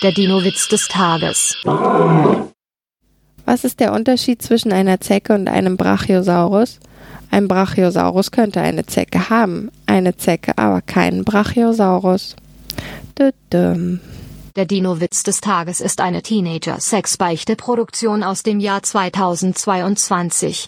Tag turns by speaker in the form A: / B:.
A: Der Dino-Witz des Tages.
B: Was ist der Unterschied zwischen einer Zecke und einem Brachiosaurus? Ein Brachiosaurus könnte eine Zecke haben, eine Zecke aber keinen Brachiosaurus. Düdüm.
A: Der Dino-Witz des Tages ist eine Teenager-Sexbeichte-Produktion aus dem Jahr 2022.